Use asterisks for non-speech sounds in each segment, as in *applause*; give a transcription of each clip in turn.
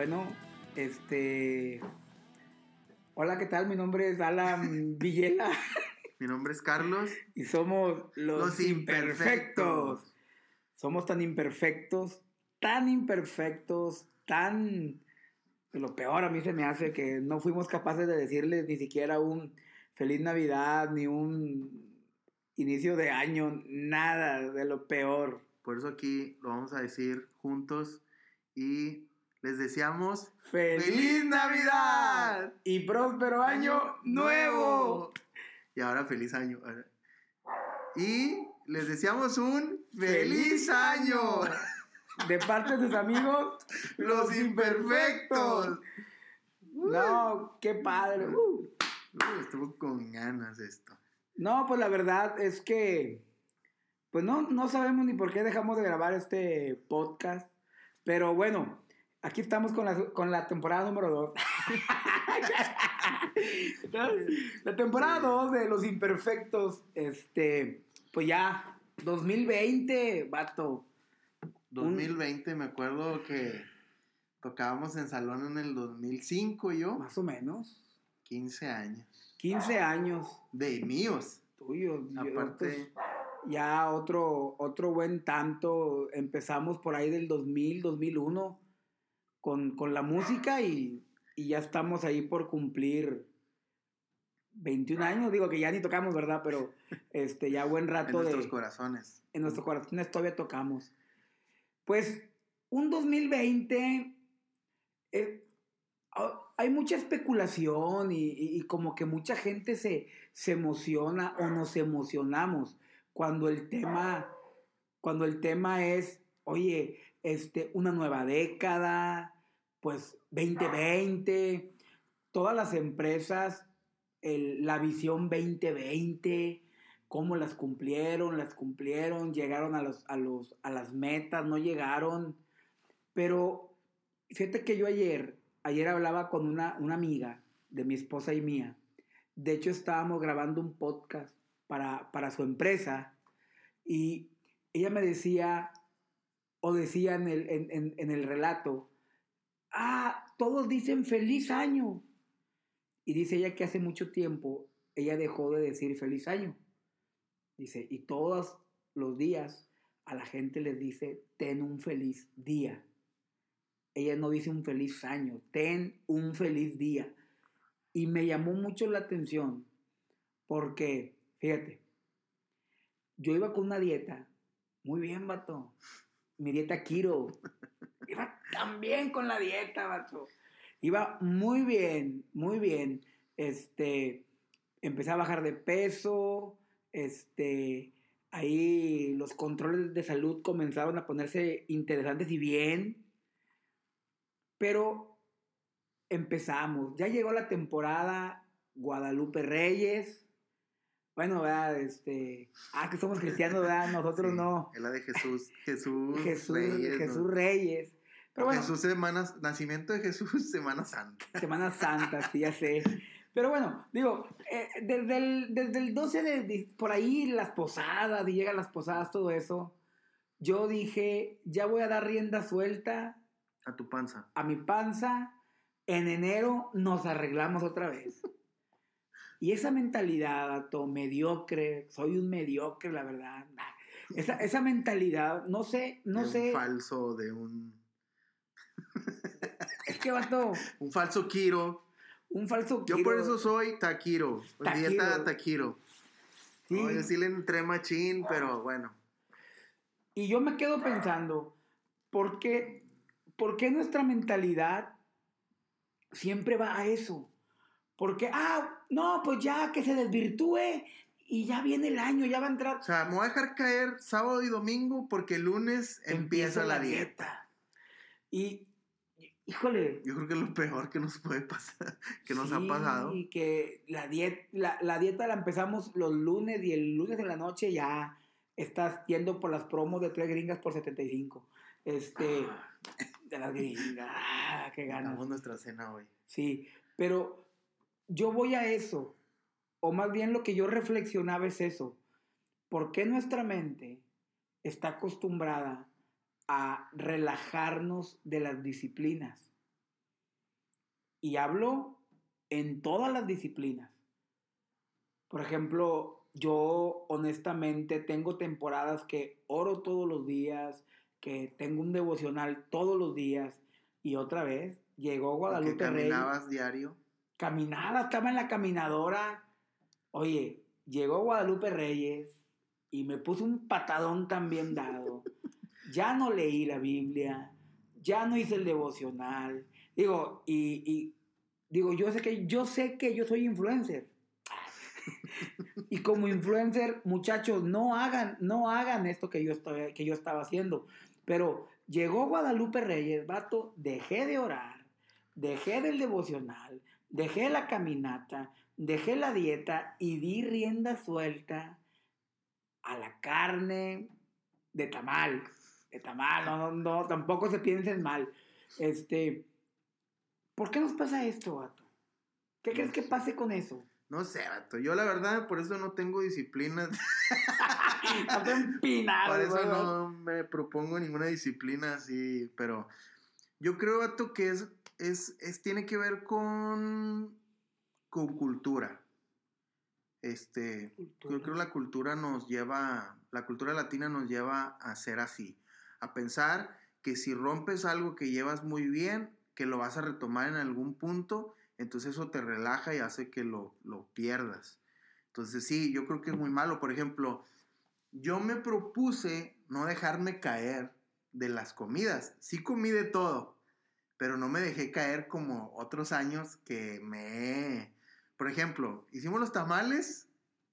Bueno, este. Hola, ¿qué tal? Mi nombre es Alan *laughs* Villela Mi nombre es Carlos. y somos los, Los imperfectos. imperfectos. Somos tan imperfectos, tan imperfectos, tan. Lo peor a mí se me hace que no fuimos capaces de decirles ni siquiera un feliz Navidad, ni un inicio de año, nada de lo peor. Por eso aquí lo vamos a decir juntos y les deseamos ¡Feliz Navidad! Y próspero año nuevo. Y ahora feliz año. Y les deseamos un feliz año. De parte de sus amigos, *laughs* Los imperfectos. No, qué padre. Uh. Uy, estuvo con ganas esto. No, pues la verdad es que, pues no, no sabemos ni por qué dejamos de grabar este podcast. Pero bueno, aquí estamos con la, con la temporada número 2. *laughs* la temporada 2 de Los Imperfectos, este, pues ya, 2020, vato. 2020, me acuerdo que tocábamos en salón en el 2005 yo. Más o menos. 15 años. 15 años De míos. tuyos. yo, Aparte, pues, ya otro, otro buen tanto. Empezamos por ahí del 2000, 2001 con, con la música y, y ya estamos ahí por cumplir 21 años. Digo que ya ni tocamos, ¿verdad? Pero *laughs* este, ya buen en rato nuestros de... corazones. En nuestros corazones todavía tocamos. Pues un 2020... eh, ah, hay mucha especulación y, y- y como que mucha gente se, se emociona o nos emocionamos cuando el tema, cuando el tema es, oye, este, una nueva década, pues 2020, todas las empresas, la visión 2020, cómo las cumplieron, las cumplieron, llegaron a, los, a, los, a las metas, no llegaron, pero fíjate que yo ayer, ayer hablaba con una, una amiga de mi esposa y mía. De hecho, estábamos grabando un podcast para, para su empresa y ella me decía, o decía en el, relato, ah, todos dicen feliz año. Y dice ella que hace mucho tiempo ella dejó de decir feliz año. Dice, y todos los días a la gente les dice, ten un feliz día. Ella no dice un feliz año, ten un feliz día. Y me llamó mucho la atención porque, fíjate, yo iba con una dieta, muy bien, vato. Mi dieta Kiro. Iba tan bien con la dieta, vato. Iba muy bien, muy bien. Este, empecé a bajar de peso, este, ahí los controles de salud comenzaron a ponerse interesantes y bien. Pero empezamos. Ya llegó la temporada Guadalupe Reyes. Bueno, ¿verdad? Este. Ah, que somos cristianos, ¿verdad? Nosotros Sí, no. Es la de Jesús. Jesús. *laughs* Jesús Reyes, Jesús ¿no? Reyes. Pero bueno, Jesús Semana, nacimiento de Jesús, *laughs* Semana Santa. Semana Santa, sí, ya sé. Pero bueno, digo, eh, desde, el, desde el 12 de, de- por ahí las posadas, y llegan las posadas, todo eso, yo dije, ya voy a dar rienda suelta A tu panza. a mi panza, en enero nos arreglamos otra vez. Y esa mentalidad, vato, mediocre, soy un mediocre, la verdad. nah. Esa, esa mentalidad, no sé, no de sé, Un falso, de un. es que vato, *laughs* Un falso Kiro. un falso Yo Kiro. por eso soy. Takiro. Dieta Takiro. Sí. Oye, sí le entré machín, pero bueno. Y yo me quedo pensando, ¿por qué, por qué nuestra mentalidad siempre va a eso? Porque, ah, no, pues ya que se desvirtúe y ya viene el año, ya va a entrar. O sea, me voy a dejar caer sábado y domingo porque el lunes empieza, la dieta. Y, híjole. Yo creo que es lo peor que nos puede pasar, *laughs* que nos sí, ha pasado. Y que la, diet, la, la dieta la empezamos los lunes y el lunes en la noche ya estás yendo por las promos de tres gringas por 75. Este, de las gringas. Ah, qué ganas. Nuestra cena hoy. Sí, pero yo voy a eso, o más bien lo que yo reflexionaba es eso. ¿por qué nuestra mente está acostumbrada a relajarnos de las disciplinas? Y hablo en todas las disciplinas. Por ejemplo, yo honestamente tengo temporadas que oro todos los días, que tengo un devocional todos los días y otra vez llegó Guadalupe ¿Que caminabas diario? Caminaba, estaba en la caminadora. Oye, llegó Guadalupe Reyes y me puso un patadón también dado. *laughs* Ya no leí la Biblia, ya no hice el devocional. Digo, y, y digo, yo sé que yo sé que yo soy influencer. *laughs* y como influencer, muchachos, no hagan, no hagan esto que yo, estoy, que yo estaba haciendo. Pero llegó Guadalupe Reyes, vato, dejé de orar, dejé del devocional, dejé la caminata, dejé la dieta y di rienda suelta a la carne de tamal. De tamal, no, no, tampoco se piensen mal. Este, ¿por qué nos pasa esto, vato? ¿Qué crees que pase con eso? No sé, vato. Yo la verdad, por eso no tengo disciplina. *laughs* *laughs* por eso no me propongo ninguna disciplina así, pero yo creo, vato, que es, es, es tiene que ver con, con cultura. Este, yo creo que la cultura nos lleva, la cultura latina nos lleva a ser así, a pensar que si rompes algo que llevas muy bien, que lo vas a retomar en algún punto entonces eso te relaja y hace que lo, pierdas. Entonces sí, yo creo que es muy malo. Por ejemplo, yo me propuse no dejarme caer de las comidas. Sí comí de todo, pero no me dejé caer como otros años que me... Por ejemplo, hicimos los tamales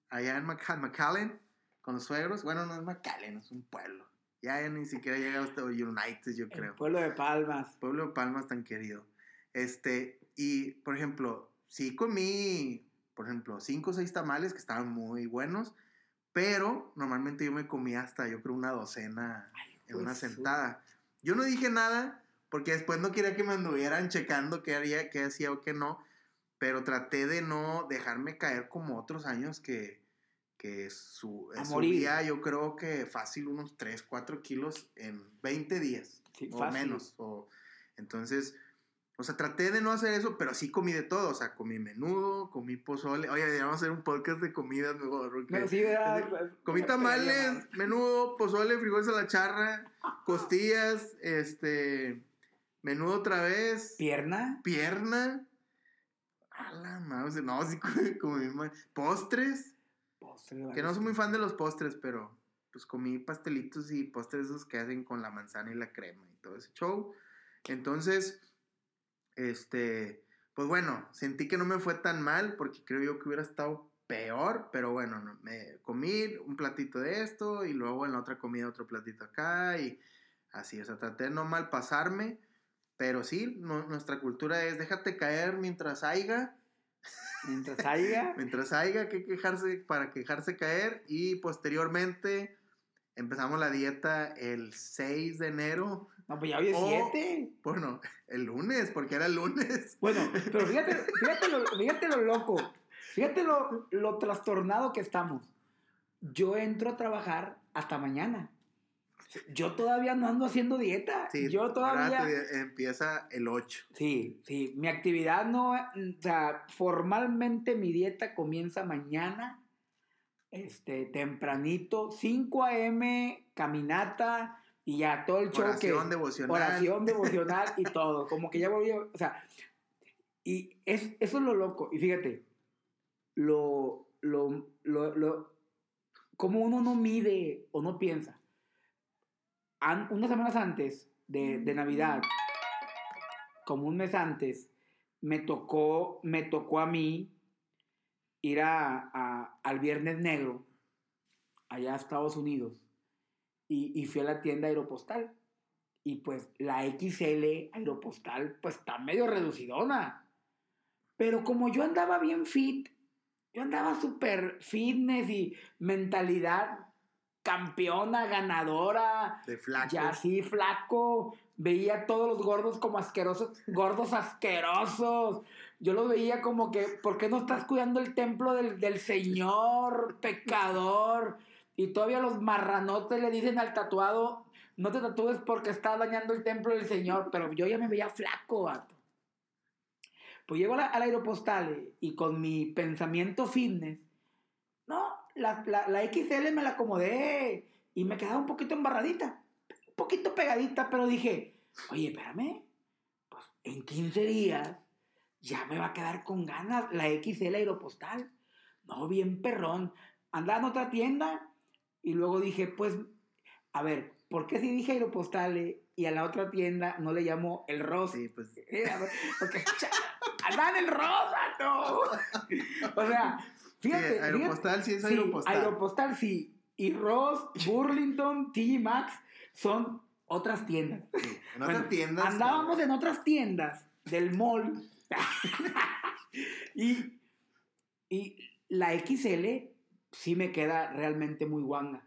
allá en McAllen con los suegros. Bueno, no es McAllen, es un pueblo. Ya ni siquiera llegado hasta United, yo creo. El pueblo de Palmas. Pueblo de Palmas tan querido. Este, y, por ejemplo, sí comí, por ejemplo, cinco o seis tamales que estaban muy buenos, pero normalmente yo me comía hasta, yo creo, una docena en una sentada. Yo no dije nada porque después no quería que me anduvieran checando qué haría, qué hacía o qué no, pero traté de no dejarme caer como otros años que, que su, subía, yo creo que fácil unos 3, 4 kilos en 20 días o menos. O, entonces, o sea, traté de no hacer eso, pero sí comí de todo. O sea, comí menudo, comí pozole. Oye, vamos a hacer un podcast de comidas mejor. sí, comí tamales, menudo, pozole, frijoles a la charra, costillas, este, menudo otra vez. ¿Pierna? Pierna. A la madre, no, sí *laughs* comí, postres. Postres. Que no soy muy fan de los postres, pero pues comí pastelitos y postres esos que hacen con la manzana y la crema y todo ese show. Entonces este, pues bueno, sentí que no me fue tan mal porque creo yo que hubiera estado peor, pero bueno, me comí un platito de esto y luego en la otra comida otro platito acá y así, o sea, traté de no mal pasarme, pero sí, nuestra cultura es déjate caer mientras haya. Mientras haya. *laughs* mientras haya que quejarse para quejarse caer y posteriormente empezamos la dieta el 6 de enero no, pues ya hoy es 7. Bueno, *laughs* el lunes, porque era el lunes. *laughs* Bueno, pero fíjate, fíjate, lo, fíjate lo loco. Fíjate lo, lo trastornado que estamos. Yo entro a trabajar hasta mañana. Yo todavía no ando haciendo dieta. Sí, yo todavía. empieza el 8. Sí, sí. Mi actividad no. O sea, formalmente mi dieta comienza mañana. Este, tempranito. 5 a.m., caminata y ya todo el show oración devocional. Oración devocional y *laughs* todo. Como que ya volví, o sea, y es, eso es lo loco. Y fíjate, lo, lo, lo, lo, como uno no mide o no piensa. Unas semanas antes de, de, Navidad, como un mes antes, me tocó, me tocó a mí ir a, a, al Viernes Negro, allá a Estados Unidos y, fui a la tienda Aeropostal. Y pues la XL Aeropostal pues está medio reducidona. Pero como yo andaba bien fit, yo andaba súper fitness y mentalidad campeona, ganadora. De flaco. Ya así, flaco. Veía a todos los gordos como asquerosos, gordos asquerosos. Yo los veía como que, ¿por qué no estás cuidando el templo del, del Señor, pecador? Y todavía los marranotes le dicen al tatuado, no te tatúes porque está dañando el templo del Señor, pero yo ya me veía flaco, vato. Pues llego al aeropostal y con mi pensamiento fitness, no, la, la, XL me la acomodé y me quedaba un poquito embarradita, un poquito pegadita, pero dije, oye, espérame, pues en 15 días ya me va a quedar con ganas la XL aeropostal. No, bien perrón. Andaba en otra tienda y luego dije, pues, a ver, ¿por qué si dije aeropostale eh, y a la otra tienda no le llamo el Ross? Sí, pues. Eh, porque *laughs* andan el rosa, no. O sea, fíjate. aeropostal sí es aeropostal. Sí, aeropostal sí. Y Ross, Burlington, TG Maxx son otras tiendas. Sí, en otras tiendas. Andábamos en otras tiendas del mall. *laughs* y, y la XL sí me queda realmente muy guanga.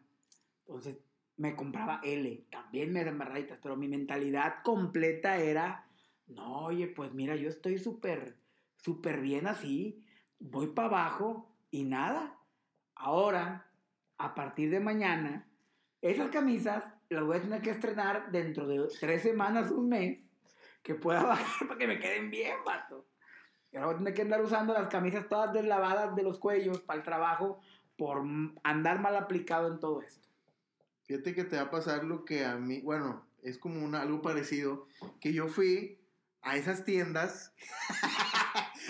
Entonces me compraba L, también me marraditas, pero mi mentalidad completa era, no, oye, pues mira, yo estoy súper, súper bien así, voy para abajo y nada. Ahora, a partir de mañana, esas camisas las voy a tener que estrenar dentro de tres semanas, un mes, que pueda *laughs* bajar para que me queden bien, vato. Y ahora voy a tener que andar usando las camisas todas deslavadas de los cuellos para el trabajo por andar mal aplicado en todo esto. Fíjate que te va a pasar lo que a mí, bueno, es como algo parecido, que yo fui a esas tiendas *laughs*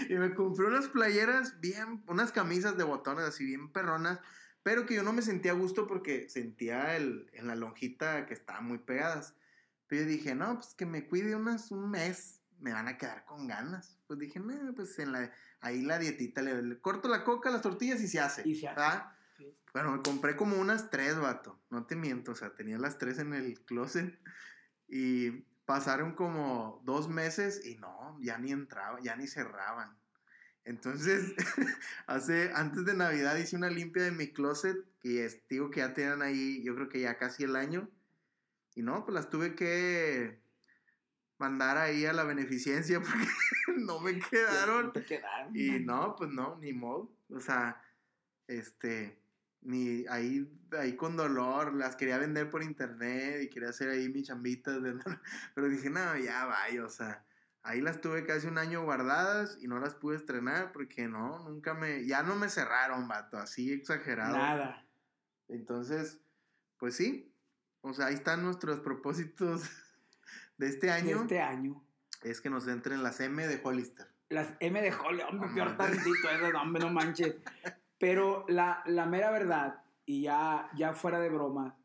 y me compré unas playeras bien, unas camisas de botones así bien perronas, pero que yo no me sentía a gusto porque sentía el, en la lonjita que estaban muy pegadas. Pero yo dije, no, pues que me cuide unas, un mes, me van a quedar con ganas. Pues dije, no, pues en la, ahí la dietita, le, corto la coca, las tortillas y se hace. Y se hace. Bueno, me compré como unas tres, vato. No te miento, o sea, tenía las tres en el closet. Y pasaron como dos meses y no, ya ni entraba, ya ni cerraban. Entonces, *laughs* hace, antes de Navidad hice una limpia de mi closet, que digo que ya tenían ahí, yo creo que ya casi el año. Y no, pues las tuve que mandar ahí a la beneficencia *laughs* porque no me *laughs* quedaron. y no, pues no, ni modo. O sea, este, ni ahí, ahí con dolor, las quería vender por internet y quería hacer ahí mis chambitas. *laughs* De, pero dije, no, ya vaya, o sea, ahí las tuve casi un año guardadas y no las pude estrenar porque no, nunca me, ya no me cerraron, vato, así exagerado. Nada. Entonces, pues sí, o sea, ahí están nuestros propósitos *laughs* de este año. De este año. Es que nos entren las M de Hollister. Las M de Hollister, hombre, peor tantito, eso, hombre, no manches. *laughs* Pero la, la, mera verdad, y ya, ya fuera de broma,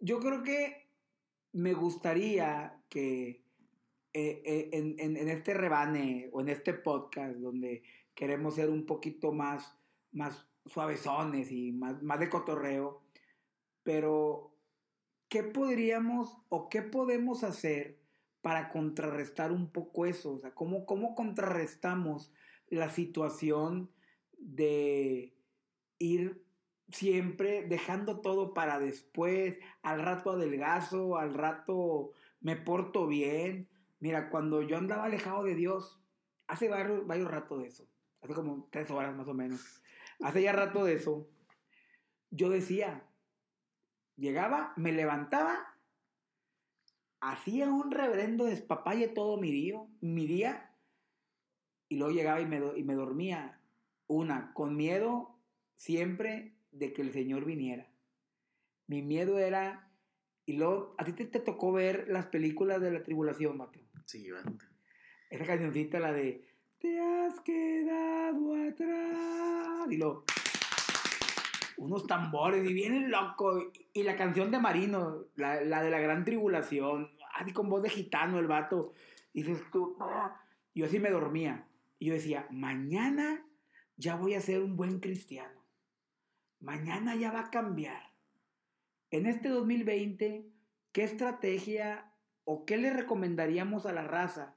yo creo que me gustaría que eh, eh, en, en, en, este rebane o en este podcast donde queremos ser un poquito más, más suavezones y más, más de cotorreo, pero ¿qué podríamos o qué podemos hacer para contrarrestar un poco eso? O sea, ¿cómo, cómo contrarrestamos la situación de ir siempre dejando todo para después, al rato adelgazo, al rato me porto bien? Mira, cuando yo andaba alejado de Dios, hace varios, varios ratos de eso, hace como tres horas más o menos, hace ya rato de eso, yo decía, Llegaba, me levantaba, hacía un reverendo despapalle todo mi día, mi día y luego llegaba y me, y me dormía. Una, con miedo siempre de que el Señor viniera. Mi miedo era, y luego, ¿a ti te, tocó ver las películas de la tribulación, Mateo? Sí, banda. Esa cancioncita, la de, te has quedado atrás, y luego unos tambores y viene loco. Y la canción de Marino, la, la de la gran tribulación, así con voz de gitano el vato. Y dices tú, yo así me dormía. Y yo decía, mañana ya voy a ser un buen cristiano. Mañana ya va a cambiar. En este 2020, ¿qué estrategia o qué le recomendaríamos a la raza?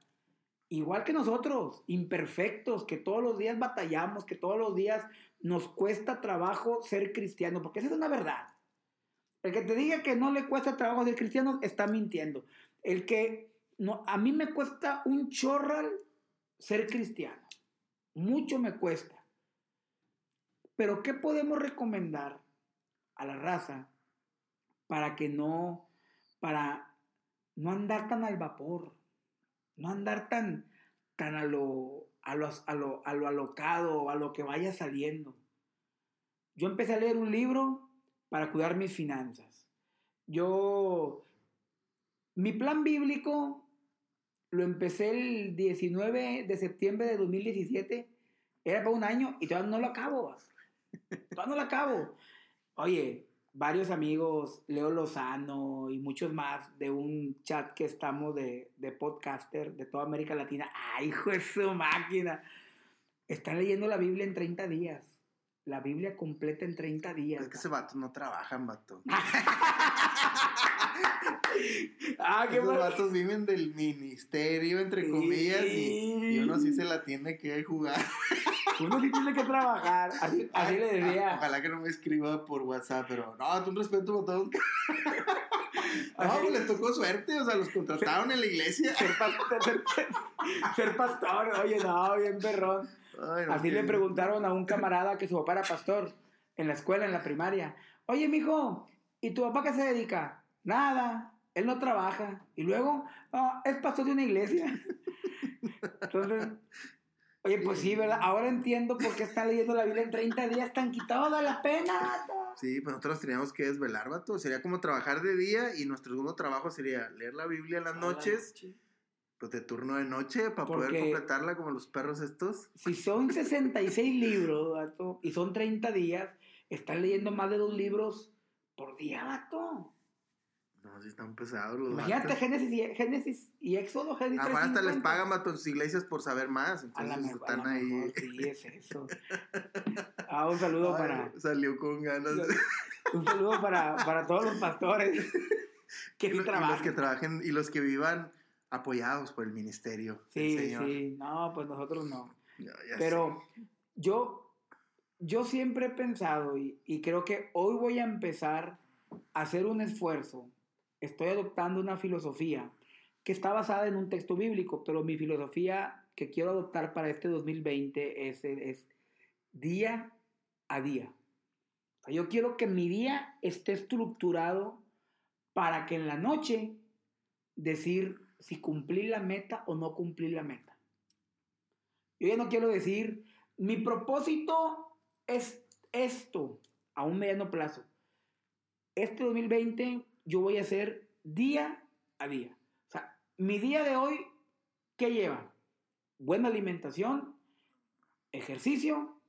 Igual que nosotros, imperfectos, que todos los días batallamos, que todos los días nos cuesta trabajo ser cristiano, porque esa es una verdad. El que te diga que no le cuesta trabajo ser cristiano está mintiendo. El que a mí me cuesta un chorral ser cristiano. Mucho me cuesta. Pero ¿qué podemos recomendar a la raza para que no, para no andar tan al vapor, no andar tan, tan a lo, a lo, a lo, a lo alocado, a lo que vaya saliendo? Yo empecé a leer un libro para cuidar mis finanzas. Yo, mi plan bíblico lo empecé el 19 de septiembre de 2017, era para un año y todavía no lo acabo. Todavía no lo acabo. Oye, varios amigos, Leo Lozano y muchos más de un chat que estamos de, de podcaster de toda América Latina. ¡Ay, hijo de su máquina! Están leyendo la Biblia en 30 días la Biblia completa en 30 días. Es que ese vato no trabajan, vato. *laughs* ah, qué Esos vatos viven del ministerio, entre comillas, y, uno sí se la tiene que jugar. *laughs* uno sí tiene que trabajar. Así, *laughs* así le diría. Ojalá que no me escriba por WhatsApp, pero no, tú un respeto a todos. *laughs* No, pues les tocó suerte, o sea, los contrataron en la iglesia. *laughs* Ser pastor, ser, ser pastor, oye, no, bien perrón. Así le preguntaron a un camarada que su papá era pastor en la escuela, en la primaria. Oye, mijo, ¿y tu papá qué se dedica? Nada, él no trabaja. Y luego, es pastor de una iglesia. Entonces, oye, pues sí, ¿verdad? Ahora entiendo por qué están leyendo la Biblia en 30 días, tan quitado de la pena. Sí, pues nosotros teníamos que desvelar, vato. Sería como trabajar de día y nuestro segundo trabajo sería leer la Biblia en las noches pues de turno de noche para poder completarla como los perros estos. Si son 66 libros, vato, y son 30 días, están leyendo más de dos libros por día, vato. No, si están pesados los Imagínate Génesis y, Génesis y Éxodo, Génesis Ahora hasta les pagan, en sus iglesias por saber más. Entonces están ahí. sí, es eso. Ah, un saludo para... Salió con ganas. Un saludo para, para todos los pastores *laughs* que y, trabajan. Y los que trabajen y los que vivan apoyados por el ministerio. Sí, sí, no, pues nosotros no. Pero yo, yo siempre he pensado y, y, creo que hoy voy a empezar a hacer un esfuerzo. Estoy adoptando una filosofía que está basada en un texto bíblico, pero mi filosofía que quiero adoptar para este 2020 es, es día a día. yo quiero que mi día esté estructurado para que en la noche decir si cumplí la meta o no cumplí la meta. Yo ya no quiero decir, mi propósito es esto a un mediano plazo. Este 2020 yo voy a hacer día a día. O sea, mi día de hoy, ¿qué lleva? Buena alimentación, ejercicio,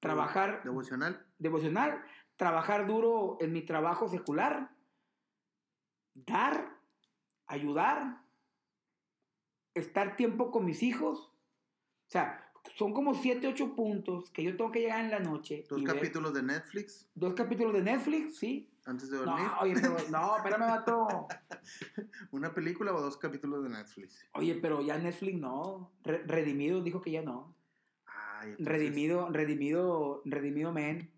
trabajar... Devocional. Devocional, trabajar duro en mi trabajo secular, dar, ayudar, estar tiempo con mis hijos. O sea, son como 7, 8 puntos que yo tengo que llegar en la noche. ¿Dos capítulos de Netflix? Dos capítulos de Netflix, sí. ¿Antes de dormir? No, oye, pero, *laughs* no, espérame, vato. *laughs* ¿Una película o dos capítulos de Netflix? Oye, pero ya Netflix no. Redimido dijo que ya no. Ay, Redimido, Redimido, Redimido Men.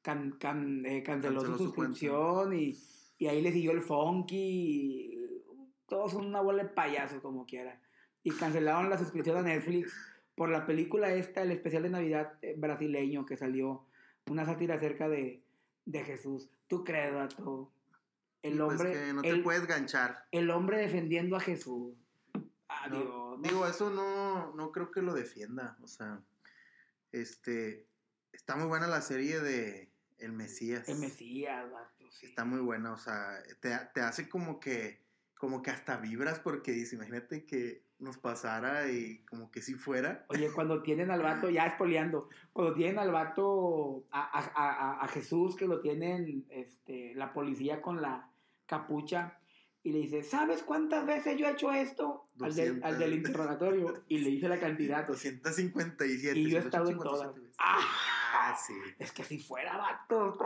Can, can, eh, canceló, su suscripción y, y, ahí le siguió el Funky todos son una bola de payasos como quiera. Y cancelaron la suscripción a Netflix por la película esta, el especial de Navidad eh, brasileño que salió, una sátira acerca de, de Jesús. ¿Tú crees, vato? El pues hombre... no te puedes ganchar. El hombre defendiendo a Jesús. Adiós. Digo, eso no, no creo que lo defienda. O sea, este... Está muy buena la serie de El Mesías. El Mesías, vato. Está muy buena, o sea, te, te hace como que como que hasta vibras porque dice, imagínate que nos pasara y como que si fuera. Oye, cuando tienen al vato, ya espoleando, cuando tienen al vato, a, Jesús, que lo tienen este, la policía con la capucha, y le dice, ¿sabes cuántas veces yo he hecho esto? Al del, al del, interrogatorio. Y le dice la cantidad. 257. Y yo he estado en todas. Ah, sí. Es que si fuera vato.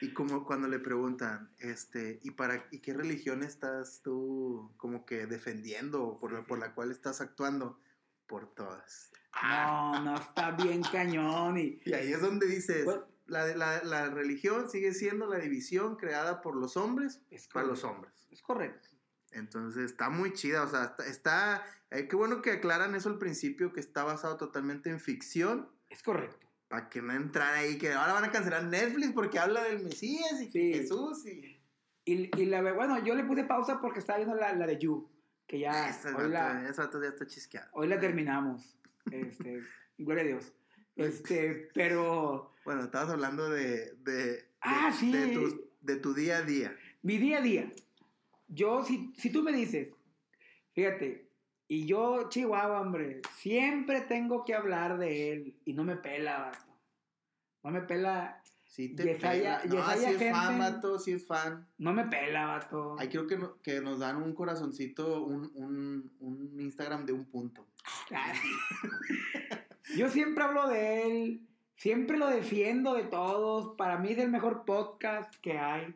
Y como cuando le preguntan, este, ¿y para y qué religión estás tú como que defendiendo por, por la cual estás actuando? Por todas. No, no está bien cañón. Y, y ahí es donde dices, la, la, la, religión sigue siendo la división creada por los hombres para los hombres. Es correcto. Entonces está muy chida, o sea, está, está eh, qué bueno que aclaran eso al principio, que está basado totalmente en ficción. Es correcto para que no entrara ahí, que ahora van a cancelar Netflix porque habla del Mesías y Sí. Jesús y... Y, y la bueno, yo le puse pausa porque estaba viendo la, la de You, que ya Ese hoy vato, la, vato ya está chisqueado. hoy la terminamos. Este, *laughs* gloria a Dios. Este, pero Bueno, estabas hablando de... de, de- Ah, sí. De tu, de tu día a día. mi día a día, yo, si, si tú me dices, fíjate, y yo, Chihuahua, hombre, siempre tengo que hablar de él y no me pela. No me pela, Sí te Yesaya- pela. No, Yesaya sí es fan, vato, sí es fan. no me pela, vato. Ahí creo que, no- que nos dan un corazoncito, un, un, un Instagram de un punto. *laughs* Yo siempre hablo de él, siempre lo defiendo de todos. Para mí es el mejor podcast que hay.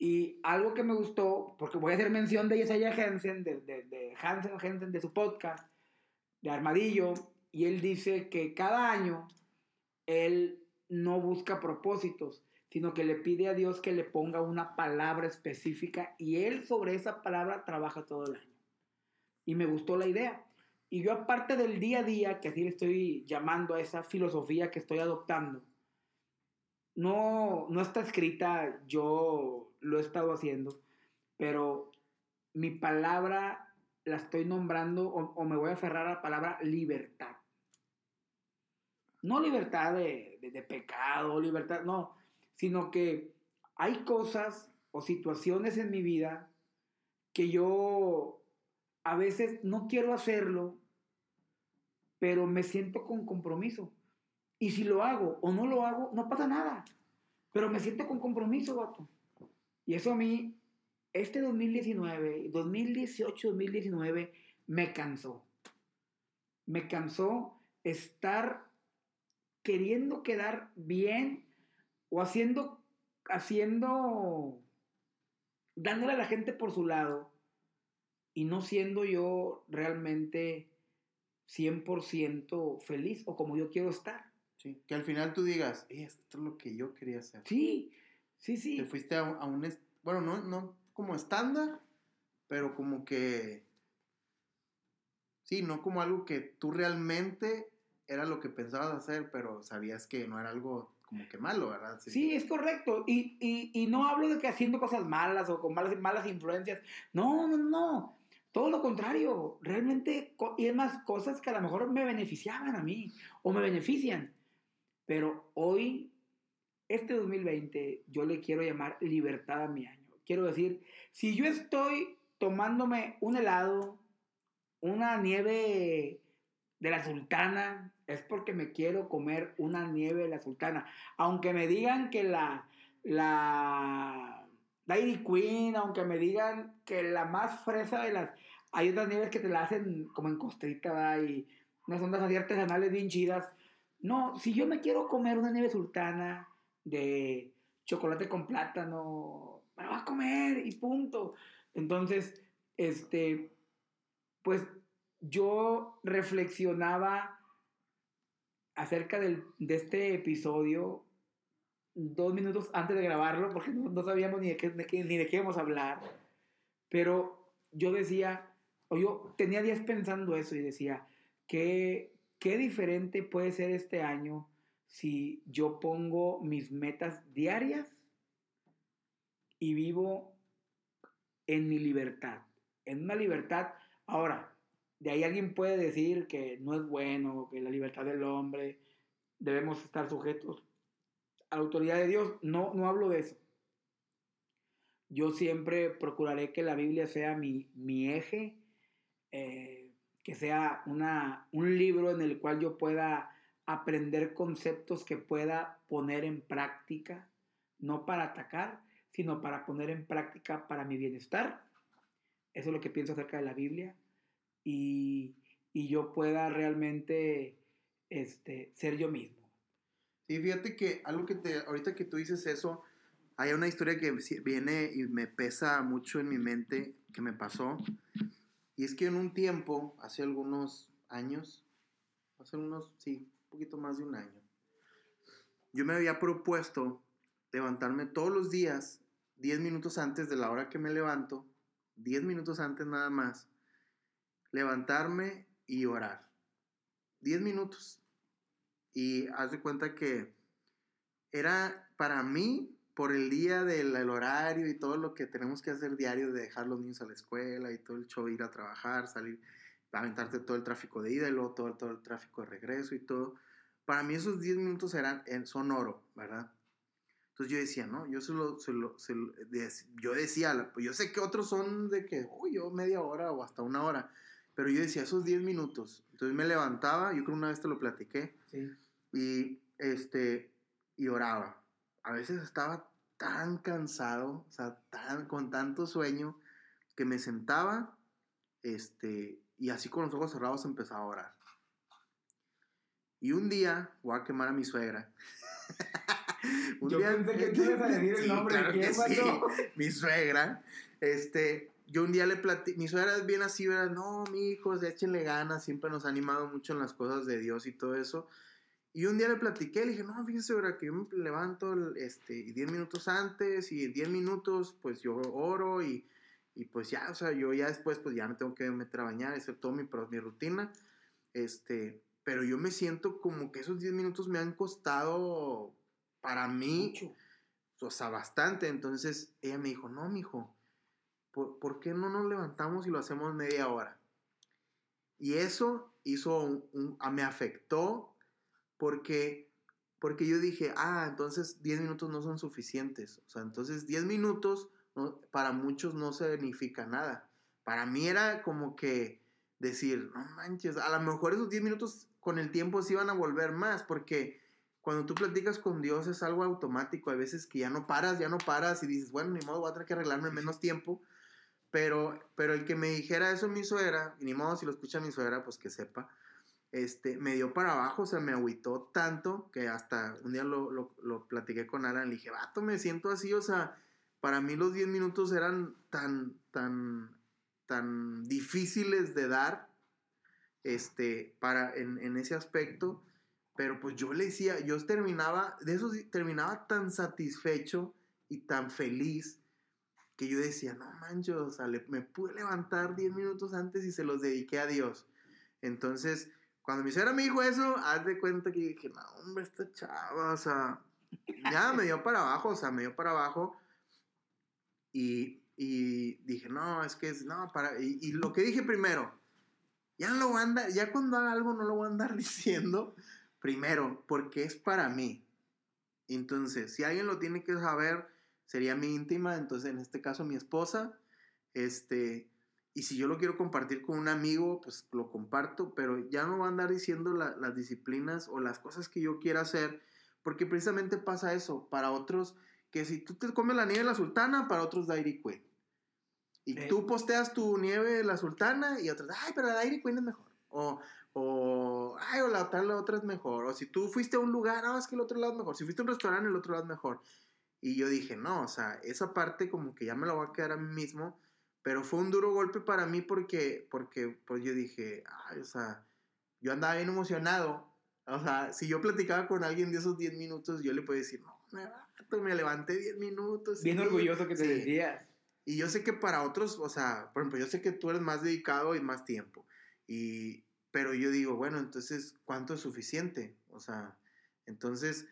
Y algo que me gustó, porque voy a hacer mención de Yesaya Hansen, de, de, de Hansen Hansen, de su podcast, de Armadillo, y él dice que cada año él no busca propósitos, sino que le pide a Dios que le ponga una palabra específica y él sobre esa palabra trabaja todo el año. Y me gustó la idea. Y yo aparte del día a día, que así le estoy llamando a esa filosofía que estoy adoptando, no, no está escrita, yo lo he estado haciendo, pero mi palabra la estoy nombrando o, o me voy a aferrar a la palabra libertad. No libertad de, de- pecado, libertad, no, sino que hay cosas o situaciones en mi vida que yo a veces no quiero hacerlo, pero me siento con compromiso. Y si lo hago o no lo hago, no pasa nada. Pero me siento con compromiso, vato. Y eso a mí, este 2019, 2018, 2019, me cansó. Me cansó estar queriendo quedar bien o haciendo, haciendo, dándole a la gente por su lado y no siendo yo realmente 100% feliz o como yo quiero estar. Sí. Que al final tú digas, "Eh, esto es lo que yo quería hacer. Sí, sí, sí. Te fuiste a, a un, bueno, no, no como estándar, pero como que, sí, no como algo que tú realmente era lo que pensabas hacer, pero sabías que no era algo como que malo, ¿verdad? Sí, es correcto. Y, y- y no hablo de que haciendo cosas malas o con malas, malas influencias. No, no, no. Todo lo contrario. Realmente, y es más, cosas que a lo mejor me beneficiaban a mí o me benefician. Pero hoy, este 2020, yo le quiero llamar libertad a mi año. Quiero decir, si yo estoy tomándome un helado, una nieve de la sultana, es porque me quiero comer una nieve de la sultana. Aunque me digan que la, la Dairy Queen, aunque me digan que la más fresa de las... Hay otras nieves que te la hacen como en costrita, ¿verdad? Y unas ondas así artesanales bien chidas. No, si yo me quiero comer una nieve sultana de chocolate con plátano, me la voy a comer y punto. Entonces, este, pues yo reflexionaba acerca del- de este episodio dos minutos antes de grabarlo, porque no, sabíamos ni de, qué, de qué- ni de qué íbamos a hablar. Pero yo decía, o yo tenía días pensando eso y decía, ¿qué, qué diferente puede ser este año si yo pongo mis metas diarias y vivo en mi libertad? En una libertad. Ahora, de ahí alguien puede decir que no es bueno, que la libertad del hombre, debemos estar sujetos a la autoridad de Dios. No, no hablo de eso. Yo siempre procuraré que la Biblia sea mi, mi eje, eh, que sea una, un libro en el cual yo pueda aprender conceptos que pueda poner en práctica, no para atacar, sino para poner en práctica para mi bienestar. Eso es lo que pienso acerca de la Biblia. Y, y yo pueda realmente este, ser yo mismo. Sí, fíjate que algo que te, ahorita que tú dices eso, hay una historia que viene y me pesa mucho en mi mente que me pasó. Y es que en un tiempo, hace algunos años, hace unos, sí, un poquito más de un año, yo me había propuesto levantarme todos los días, 10 minutos antes de la hora que me levanto, 10 minutos antes nada más, levantarme y orar. 10 minutos. Y haz de cuenta que era para mí, por el día del el horario y todo lo que tenemos que hacer diario de dejar los niños a la escuela y todo el show, ir a trabajar, salir, aventarte todo el tráfico de ida y luego todo, todo el tráfico de regreso y todo. Para mí esos 10 minutos eran, son oro, ¿verdad? Entonces yo decía, ¿no? Yo se lo, se lo, se lo yo decía, yo sé que otros son de que, uy, yo media hora o hasta una hora, pero yo decía, esos 10 minutos. Entonces me levantaba, yo creo una vez te lo platiqué, sí. y, este, y oraba. A veces estaba tan cansado, o sea, tan, con tanto sueño, que me sentaba, este, y así con los ojos cerrados empezaba a orar. Y un día voy a quemar a mi suegra. *laughs* un yo pensé que tú ibas a decir el *laughs* nombre de quién, sí, mi suegra, este, yo un día le platiqué, mi suegra es bien así, ¿verdad? No, mi hijo, échenle ganas, siempre nos ha animado mucho en las cosas de Dios y todo eso. Y un día le platiqué, le dije, no, fíjese, ahora que yo me levanto este, 10 minutos antes y 10 minutos, pues yo oro y, y, pues ya, o sea, yo ya después, pues ya me tengo que meter a bañar, hacer toda mi, mi rutina. Este, pero yo me siento como que esos 10 minutos me han costado para mí, o sea, bastante. Entonces ella me dijo, no, mijo, ¿por, qué no nos levantamos y lo hacemos media hora? Y eso hizo un, me afectó porque, porque yo dije, ah, entonces 10 minutos no son suficientes. O sea, entonces 10 minutos para muchos no significa nada. Para mí era como que decir, no manches, a lo mejor esos 10 minutos con el tiempo se iban a volver más, porque cuando tú platicas con Dios es algo automático. Hay veces que ya no paras, ya no paras y dices, bueno, ni modo, voy a tener que arreglarme en menos tiempo. Pero, pero el que me dijera eso mi suegra, y ni modo si lo escucha mi suegra, pues que sepa, este, me dio para abajo, o sea, me agüitó tanto que hasta un día lo, lo, platiqué con Alan, le dije, vato, me siento así, o sea, para mí los 10 minutos eran tan, tan, tan difíciles de dar, este, para, en, en ese aspecto, pero pues yo le decía, yo terminaba, de eso terminaba tan satisfecho y tan feliz, que yo decía, no manches, o sea, me pude levantar 10 minutos antes y se los dediqué a Dios. Entonces, cuando mi suegra me dijo eso, haz de cuenta que dije, no, hombre, esta chava, o sea, ya me dio para abajo, o sea, me dio para abajo. Y, y dije, no, es que es, no, para, y, lo que dije primero, ya no lo voy a andar, ya cuando haga algo no lo voy a andar *laughs* diciendo, primero, porque es para mí. Entonces, si alguien lo tiene que saber, sería mi íntima, entonces en este caso mi esposa, este, y si yo lo quiero compartir con un amigo, pues lo comparto, pero ya no va a andar diciendo las disciplinas o las cosas que yo quiera hacer, porque precisamente pasa eso, para otros, que si tú te comes la nieve de la sultana, para otros Dairy Queen. Y tú posteas tu nieve de la sultana y otros, ay, pero la Dairy Queen es mejor. O, o, ay, o la otra, la otra es mejor. O si tú fuiste a un lugar, no, es que el otro lado es mejor. Si fuiste a un restaurante, el otro lado es mejor. Y yo dije, no, o sea, esa parte como que ya me la voy a quedar a mí mismo, pero fue un duro golpe para mí porque, porque pues yo dije, ay, o sea, yo andaba bien emocionado. O sea, si yo platicaba con alguien de esos 10 minutos, yo le podía decir, no, me, me levanté 10 minutos. Bien orgulloso que te decías. Y yo sé que para otros, o sea, por ejemplo, yo sé que tú eres más dedicado y más tiempo. Y, pero yo digo, bueno, entonces, ¿cuánto es suficiente? O sea, entonces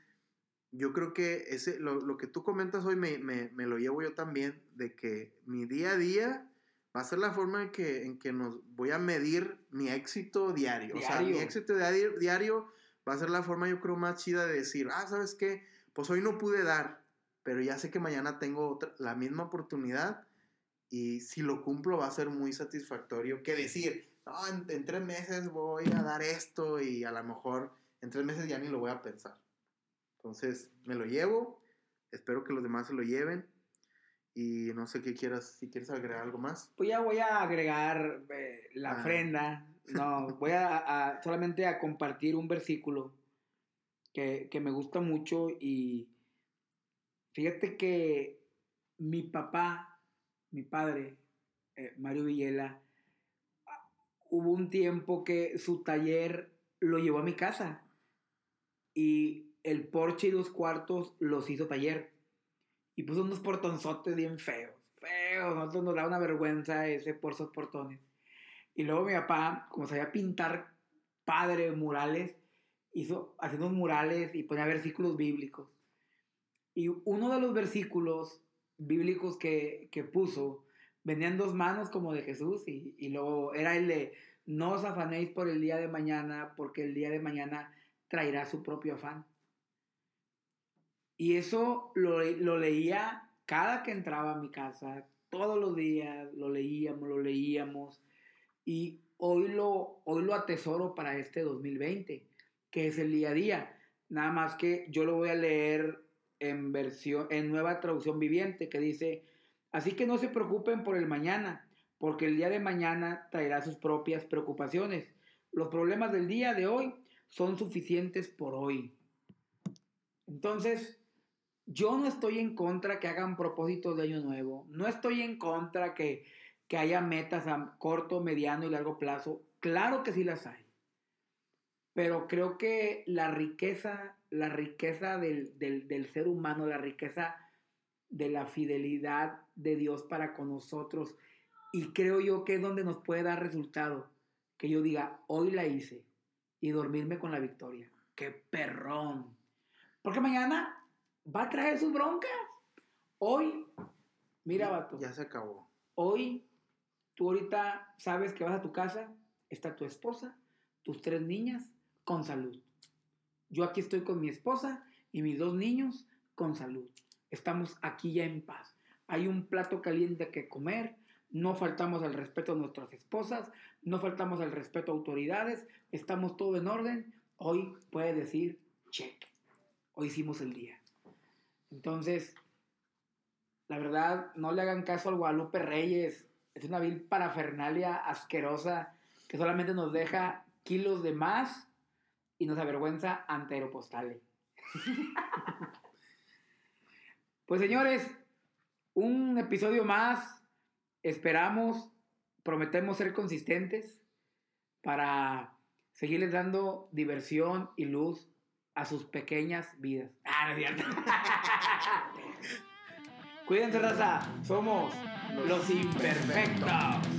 yo creo que ese, lo, lo que tú comentas hoy me, me, me, lo llevo yo también, de que mi día a día va a ser la forma en que, en que nos voy a medir mi éxito diario. O sea, mi éxito diario, diario va a ser la forma, yo creo, más chida de decir, ah, ¿sabes qué? Pues hoy no pude dar, pero ya sé que mañana tengo otra, la misma oportunidad y si lo cumplo va a ser muy satisfactorio que decir, no, en, en tres meses voy a dar esto y a lo mejor en tres meses ya ni lo voy a pensar. Entonces, me lo llevo. Espero que los demás se lo lleven. Y no sé qué quieras, si quieres agregar algo más. Pues ya voy a agregar eh, la ah. ofrenda. *laughs* No, voy a, solamente a compartir un versículo que, me gusta mucho y fíjate que mi papá, mi padre, eh, Mario Villela, hubo un tiempo que su taller lo llevó a mi casa y el porche y dos cuartos los hizo taller. Y puso unos portonzotes bien feos. Feos. Nosotros nos da una vergüenza ese por esos portones. Y luego mi papá, como sabía pintar padre murales, hizo haciendo murales y ponía versículos bíblicos. Y uno de los versículos bíblicos que, que puso venían dos manos como de Jesús y, y luego era el de no os afanéis por el día de mañana porque el día de mañana traerá su propio afán. Y eso lo, lo leía cada que entraba a mi casa, todos los días lo leíamos, lo leíamos y hoy lo, hoy lo atesoro para este 2020, que es el día a día. Nada más que yo lo voy a leer en versión, en nueva traducción viviente, que dice, así que no se preocupen por el mañana, porque el día de mañana traerá sus propias preocupaciones. Los problemas del día de hoy son suficientes por hoy. Entonces, yo no estoy en contra que hagan propósitos de año nuevo, no estoy en contra que, que haya metas a corto, mediano y largo plazo. Claro que sí las hay. Pero creo que la riqueza, la riqueza del, del, del ser humano, la riqueza de la fidelidad de Dios para con nosotros, y creo yo que es donde nos puede dar resultado. Que yo diga, hoy la hice y dormirme con la victoria. ¡Qué perrón! Porque mañana va a traer sus broncas. Hoy, mira, vato. Ya se acabó. Hoy, tú ahorita sabes que vas a tu casa, está tu esposa, tus tres niñas con salud. Yo aquí estoy con mi esposa y mis dos niños con salud. Estamos aquí ya en paz. Hay un plato caliente que comer, no faltamos al respeto a nuestras esposas, no faltamos al respeto a autoridades, estamos todo en orden. Hoy puede decir, check, hoy hicimos el día. Entonces, la verdad, no le hagan caso al Guadalupe Reyes, es una vil parafernalia asquerosa que solamente nos deja kilos de más y nos avergüenza ante Aeropostale. *laughs* pues señores, un episodio más Esperamos, prometemos ser consistentes para seguirles dando diversión y luz a sus pequeñas vidas. Ah, no es cierto. *laughs* Cuídense, raza. Somos los imperfectos.